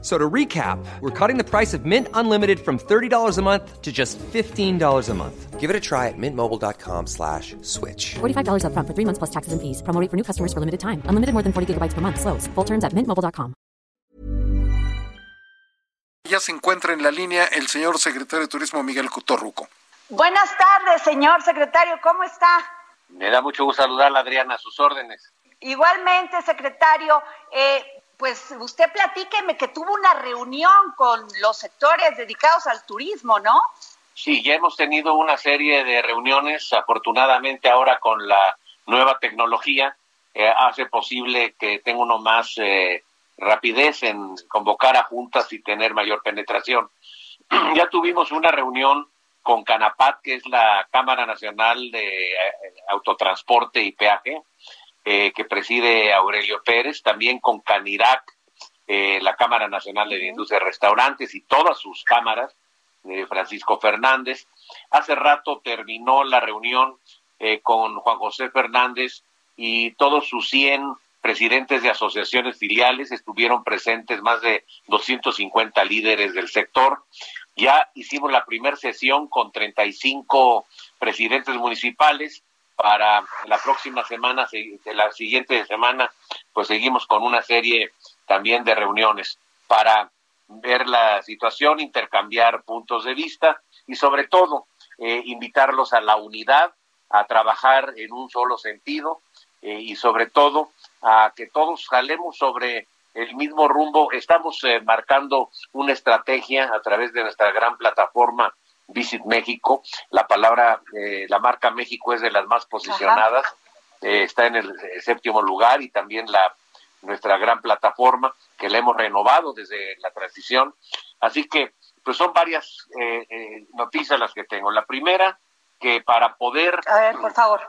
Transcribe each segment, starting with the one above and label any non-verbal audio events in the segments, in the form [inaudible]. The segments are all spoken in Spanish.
So to recap, we're cutting the price of Mint Unlimited from $30 a month to just $15 a month. Give it a try at mintmobile.com slash switch. $45 up front for three months plus taxes and fees. Promo rate for new customers for limited time. Unlimited more than 40 gigabytes per month. Slows. Full terms at mintmobile.com. Ya se encuentra en la línea el señor secretario de Turismo Miguel Cotorruco. Buenas tardes, señor secretario. ¿Cómo está? Me da mucho gusto saludarla, Adriana, a sus órdenes. Igualmente, secretario. Eh, pues usted platíqueme que tuvo una reunión con los sectores dedicados al turismo, ¿no? Sí, ya hemos tenido una serie de reuniones, afortunadamente ahora con la nueva tecnología, eh, hace posible que tenga uno más eh, rapidez en convocar a juntas y tener mayor penetración. [clears throat] ya tuvimos una reunión con Canapat, que es la Cámara Nacional de eh, Autotransporte y Peaje, eh, que preside Aurelio Pérez, también con Canirac, eh, la Cámara Nacional de Industria de Restaurantes y todas sus cámaras, de Francisco Fernández. Hace rato terminó la reunión eh, con Juan José Fernández y todos sus 100 presidentes de asociaciones filiales estuvieron presentes, más de 250 líderes del sector. Ya hicimos la primera sesión con 35 presidentes municipales para la próxima semana, de la siguiente semana, pues seguimos con una serie también de reuniones para ver la situación, intercambiar puntos de vista y sobre todo eh, invitarlos a la unidad, a trabajar en un solo sentido eh, y sobre todo a que todos jalemos sobre el mismo rumbo. Estamos eh, marcando una estrategia a través de nuestra gran plataforma Visit México. La palabra, eh, la marca México es de las más posicionadas, eh, está en el eh, séptimo lugar y también la nuestra gran plataforma que la hemos renovado desde la transición. Así que, pues son varias noticias las que tengo. La primera, que para poder... A ver, por favor.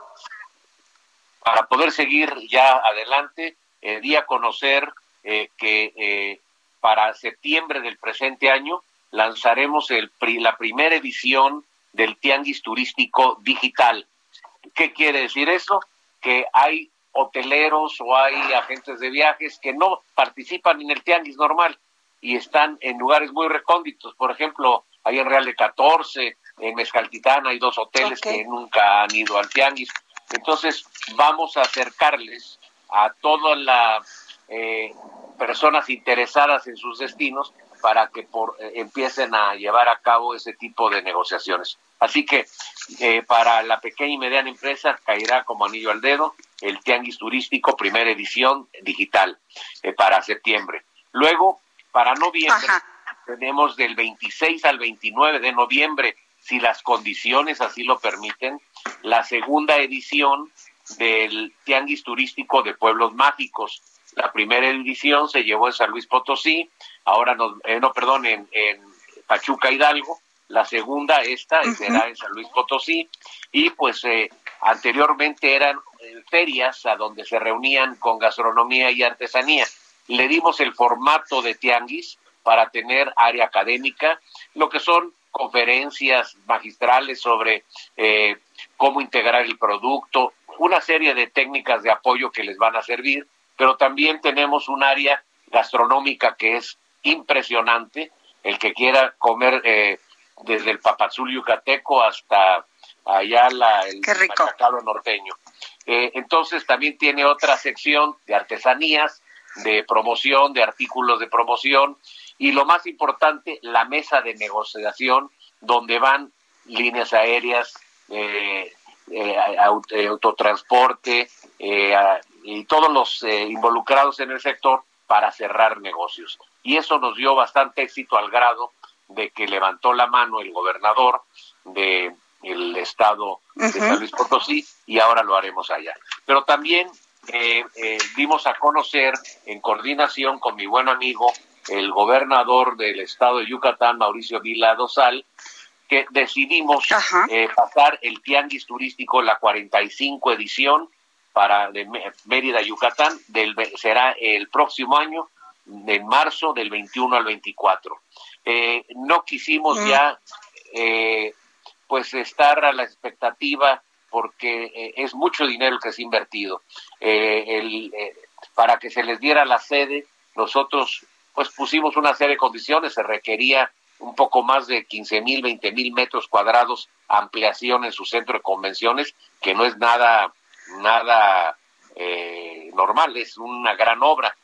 Para poder seguir ya adelante, di a conocer que para septiembre del presente año lanzaremos el, la primera edición del Tianguis Turístico Digital. ¿Qué quiere decir eso? Que hay hoteleros o hay agentes de viajes que no participan en el Tianguis normal y están en lugares muy recónditos. Por ejemplo, hay en Real de 14, en Mezcaltitán hay dos hoteles que nunca han ido al Tianguis. Entonces, vamos a acercarles a todas las eh, personas interesadas en sus destinos para que por, eh, empiecen a llevar a cabo ese tipo de negociaciones. Así que eh, para la pequeña y mediana empresa caerá como anillo al dedo el Tianguis Turístico, primera edición digital eh, para septiembre. Luego, para noviembre, tenemos del 26 al 29 de noviembre, si las condiciones así lo permiten, la segunda edición del Tianguis Turístico de Pueblos Mágicos. La primera edición se llevó en San Luis Potosí, ahora nos, eh, no, perdón, en, Pachuca Hidalgo, la segunda, esta, será en San Luis Potosí, y pues eh, anteriormente eran eh, ferias a donde se reunían con gastronomía y artesanía. Le dimos el formato de tianguis para tener área académica, lo que son conferencias magistrales sobre cómo integrar el producto, una serie de técnicas de apoyo que les van a servir, pero también tenemos un área gastronómica que es impresionante. El que quiera comer eh, desde el papazul yucateco hasta allá la, el machacado norteño. Eh, entonces también tiene otra sección de artesanías, de promoción, de artículos de promoción y lo más importante, la mesa de negociación donde van líneas aéreas, eh, autotransporte y todos los involucrados en el sector para cerrar negocios. Y eso nos dio bastante éxito al grado de que levantó la mano el gobernador de el estado de San Luis Potosí y ahora lo haremos allá. Pero también eh, eh, dimos a conocer en coordinación con mi buen amigo el gobernador del estado de Yucatán, Mauricio Vila Dosal, que decidimos eh, pasar el tianguis turístico, la 45 edición, para de Mérida, Yucatán, del, será el próximo año, en marzo del 21 al 24. Eh, no quisimos mm. ya eh, pues estar a la expectativa porque eh, es mucho dinero que se ha invertido. El, para que se les diera la sede, nosotros pues pusimos una serie de condiciones, se requería un poco más de 15 mil, 20 mil metros cuadrados ampliación en su centro de convenciones, que no es nada, nada normal, es una gran obra.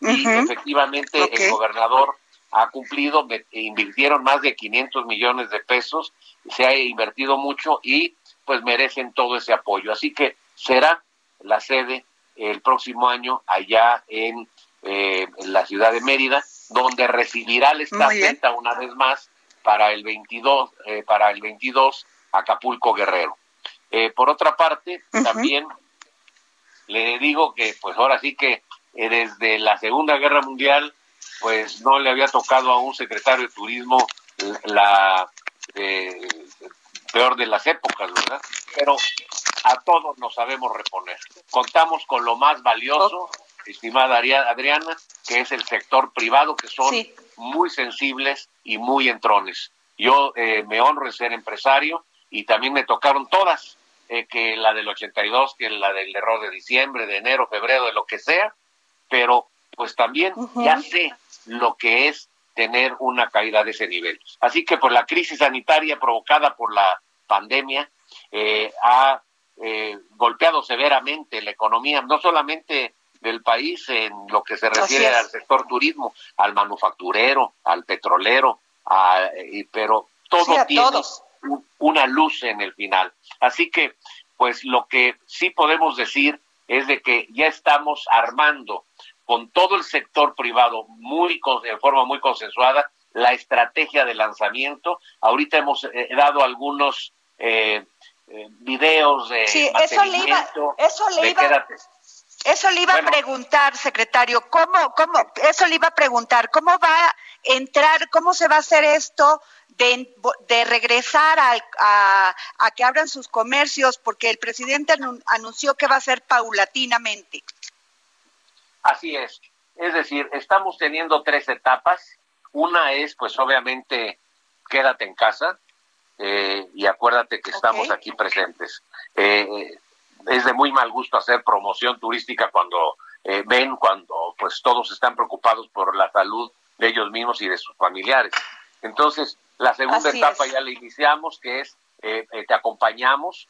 Y efectivamente el gobernador ha cumplido, invirtieron más de 500 millones de pesos, se ha invertido mucho y pues merecen todo ese apoyo. Así que será la sede el próximo año allá en, eh, la ciudad de Mérida, donde recibirá la estafeta una vez más para el 22, eh, para el 22 Acapulco Guerrero. Eh, por otra parte, también le digo que pues ahora sí que desde la Segunda Guerra Mundial pues no le había tocado a un secretario de turismo la eh, peor de las épocas, ¿verdad? Pero a todos nos sabemos reponer. Contamos con lo más valioso, estimada Adriana, que es el sector privado, que son muy sensibles y muy entrones. Yo eh, me honro en ser empresario y también me tocaron todas, eh, que la del 82, que la del error de diciembre, de enero, febrero, de lo que sea, pero pues también ya sé lo que es tener una caída de ese nivel. Así que por la crisis sanitaria provocada por la pandemia eh, ha eh, golpeado severamente la economía, no solamente del país en lo que se refiere al sector turismo, al manufacturero, al petrolero, pero todo tiene una luz en el final. Así que, pues lo que sí podemos decir es de que ya estamos armando con todo el sector privado muy de forma muy consensuada la estrategia de lanzamiento. Ahorita hemos eh, dado algunos eh, eh, videos de sí, eso le iba, eso le iba, eso le iba a preguntar, secretario, ¿cómo, cómo, eso le iba a preguntar, ¿cómo va a entrar, cómo se va a hacer esto de, de regresar a, a, a, que abran sus comercios? Porque el presidente anunció que va a ser paulatinamente. Así es. Es decir, estamos teniendo tres etapas. Una es, pues obviamente, quédate en casa eh, y acuérdate que estamos aquí presentes. Eh, es de muy mal gusto hacer promoción turística cuando eh, ven, cuando pues todos están preocupados por la salud de ellos mismos y de sus familiares. Entonces, la segunda etapa ya la iniciamos, que es te acompañamos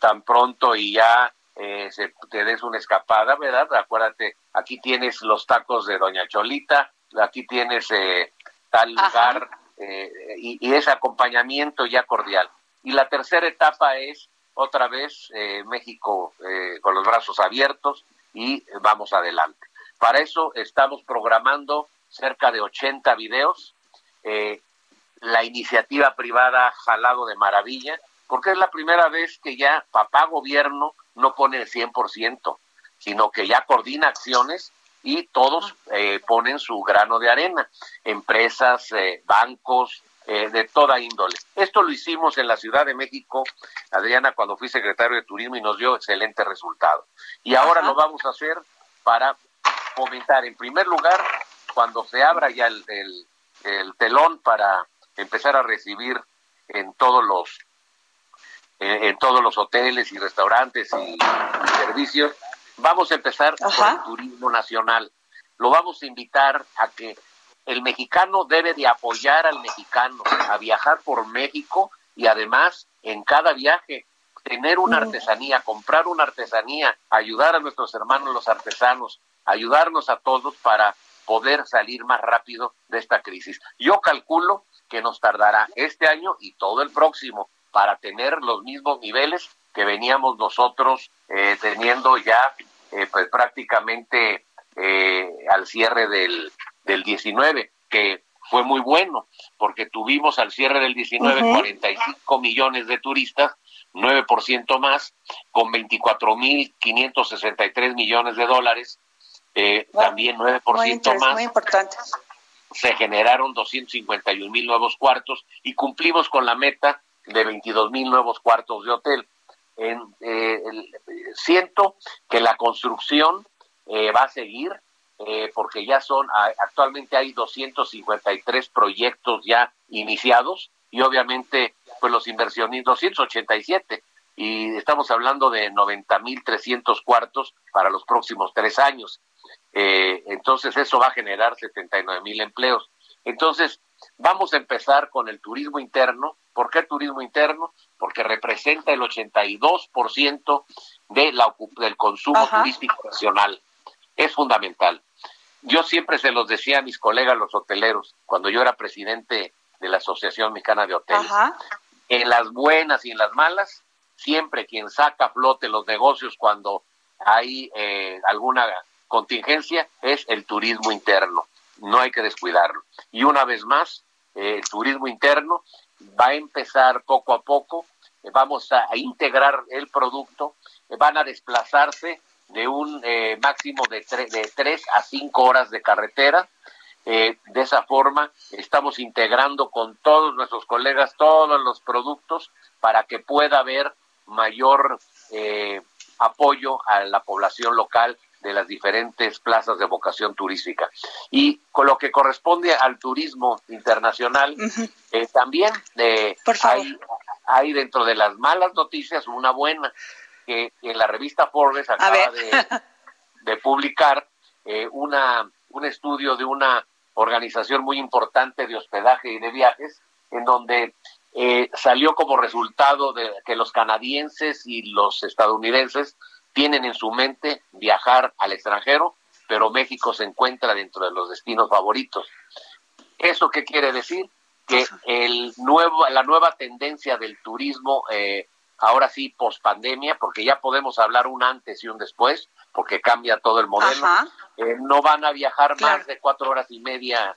tan pronto y ya eh, se, te des una escapada, ¿verdad? Acuérdate, aquí tienes los tacos de Doña Cholita, aquí tienes eh, tal lugar eh, y, ese acompañamiento ya cordial. Y la tercera etapa es otra vez eh, México con los brazos abiertos y vamos adelante. Para eso estamos programando cerca de 80 videos. la iniciativa privada jalado de maravilla, porque es la primera vez que ya papá gobierno no pone el 100%, sino que ya coordina acciones y todos eh, ponen su grano de arena, empresas, eh, bancos, eh, de toda índole. Esto lo hicimos en la Ciudad de México, Adriana, cuando fui secretario de Turismo y nos dio excelente resultado. Y ahora lo vamos a hacer para fomentar, en primer lugar, cuando se abra ya el, el telón para empezar a recibir en todos los en, todos los hoteles y restaurantes y, servicios. Vamos a empezar con el turismo nacional. Lo vamos a invitar a que el mexicano debe de apoyar al mexicano a viajar por México y además en cada viaje tener una artesanía, comprar una artesanía, ayudar a nuestros hermanos los artesanos, ayudarnos a todos para poder salir más rápido de esta crisis. Yo calculo que nos tardará este año y todo el próximo para tener los mismos niveles que veníamos nosotros eh, teniendo ya eh, pues prácticamente eh, al cierre del, del 19, que fue muy bueno, porque tuvimos al cierre del 19 45 millones de turistas, 9% más, con 24.563 millones de dólares, también 9% más. Muy importante. Se generaron 251 mil nuevos cuartos y cumplimos con la meta de 22 mil nuevos cuartos de hotel. En, eh, siento que la construcción eh, va a seguir. eh, porque ya son, actualmente hay 253 proyectos ya iniciados y obviamente pues los inversionistas, 287, y estamos hablando de 90.300 cuartos para los próximos tres años. Eh, entonces eso va a generar 79.000 empleos. Entonces vamos a empezar con el turismo interno. ¿Por qué turismo interno? Porque representa el 82% de la, del consumo turístico nacional. Es fundamental. Yo siempre se los decía a mis colegas los hoteleros, cuando yo era presidente de la Asociación Mexicana de Hoteles, en las buenas y en las malas, siempre quien saca a flote los negocios cuando hay eh, alguna contingencia es el turismo interno. No hay que descuidarlo. Y una vez más, eh, el turismo interno va a empezar poco a poco, eh, vamos a, integrar el producto, van a desplazarse de un máximo de, de tres a cinco horas de carretera, de esa forma estamos integrando con todos nuestros colegas todos los productos para que pueda haber mayor eh, apoyo a la población local de las diferentes plazas de vocación turística. Y con lo que corresponde al turismo internacional, eh, también eh, hay, hay, dentro de las malas noticias una buena, que en la revista Forbes acaba de, publicar una, un estudio de una organización muy importante de hospedaje y de viajes, en donde eh, salió como resultado de que los canadienses y los estadounidenses tienen en su mente viajar al extranjero, pero México se encuentra dentro de los destinos favoritos. ¿Eso qué quiere decir? Que el nuevo, la nueva tendencia del turismo, eh, ahora sí, post pandemia, porque ya podemos hablar un antes y un después, porque cambia todo el modelo, eh, no van a viajar más de cuatro horas y media,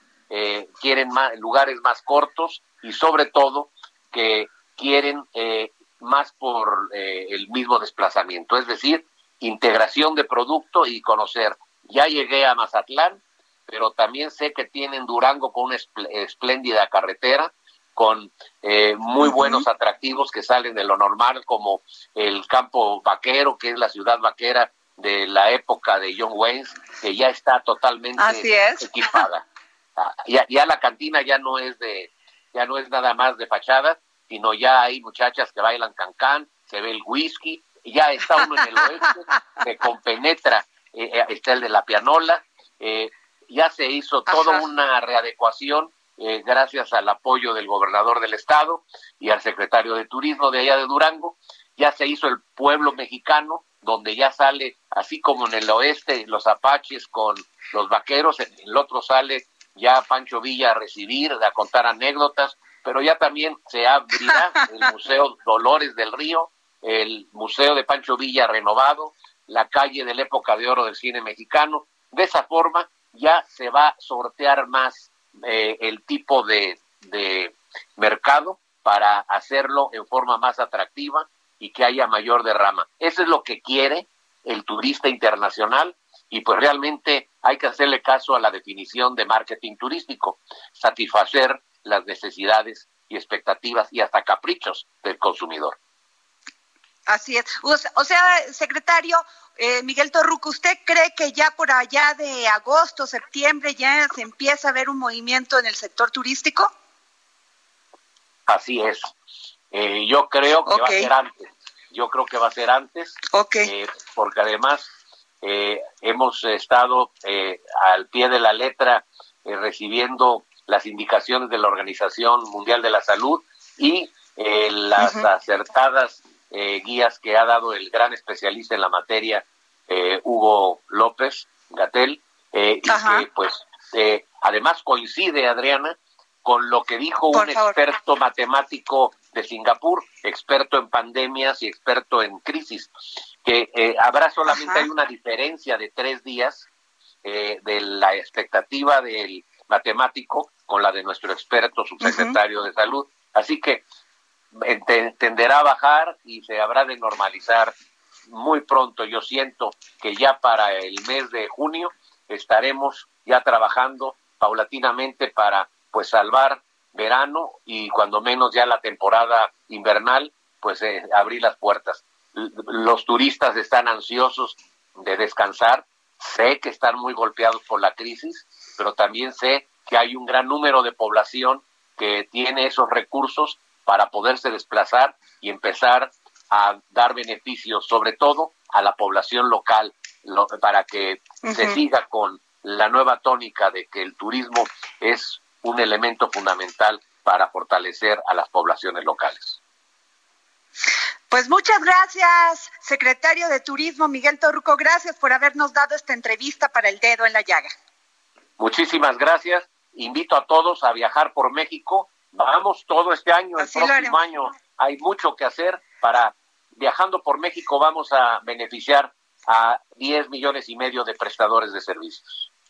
quieren más, lugares más cortos y sobre todo que quieren eh, más por eh, el mismo desplazamiento, es decir, integración de producto y conocer. Ya llegué a Mazatlán, pero también sé que tienen Durango con una espléndida carretera, con eh, muy buenos atractivos que salen de lo normal, como el campo vaquero, que es la ciudad vaquera de la época de John Wayne, que ya está totalmente equipada. [laughs] Ah, ya, ya la cantina ya no es de ya no es nada más de fachada, sino ya hay muchachas que bailan cancán, se ve el whisky, ya está uno en el oeste, se [laughs] compenetra, eh, eh, está el de la pianola, eh, ya se hizo toda una readecuación gracias al apoyo del gobernador del estado y al secretario de turismo de allá de Durango, ya se hizo el pueblo mexicano, donde ya sale, así como en el oeste, los apaches con los vaqueros, en el otro sale ya Pancho Villa a recibir, a contar anécdotas, pero ya también se abrirá el [laughs] Museo Dolores del Río, el Museo de Pancho Villa renovado, la calle de la época de oro del cine mexicano. De esa forma ya se va a sortear más eh, el tipo de, de mercado para hacerlo en forma más atractiva y que haya mayor derrama. Eso es lo que quiere el turista internacional y pues realmente hay que hacerle caso a la definición de marketing turístico, satisfacer las necesidades y expectativas y hasta caprichos del consumidor. Así es. O sea, secretario eh, Miguel Torruco, ¿usted cree que ya por allá de agosto, septiembre ya se empieza a ver un movimiento en el sector turístico? Así es. Eh, yo creo que va a ser antes. Yo creo que va a ser antes. Eh, porque además hemos estado al pie de la letra recibiendo las indicaciones de la Organización Mundial de la Salud y eh, las acertadas eh, guías que ha dado el gran especialista en la materia, eh, Hugo López Gatel, y que pues además coincide, Adriana, con lo que dijo un experto matemático de Singapur, experto en pandemias y experto en crisis, que habrá solamente hay una diferencia de tres días de la expectativa del matemático con la de nuestro experto subsecretario de salud. Así que tenderá a bajar y se habrá de normalizar muy pronto. Yo siento que ya para el mes de junio estaremos ya trabajando paulatinamente para pues salvar verano y cuando menos ya la temporada invernal pues eh, abrir las puertas. Los turistas están ansiosos de descansar, sé que están muy golpeados por la crisis, pero también sé que hay un gran número de población que tiene esos recursos para poderse desplazar y empezar a dar beneficios, sobre todo a la población local, para que se siga con la nueva tónica de que el turismo es un elemento fundamental para fortalecer a las poblaciones locales. Pues muchas gracias, secretario de Turismo Miguel Torruco. Gracias por habernos dado esta entrevista para el dedo en la llaga. Muchísimas gracias. Invito a todos a viajar por México. Vamos todo este año, el próximo año. Hay mucho que hacer para viajando por México. Vamos a beneficiar a 10 millones y medio de prestadores de servicios.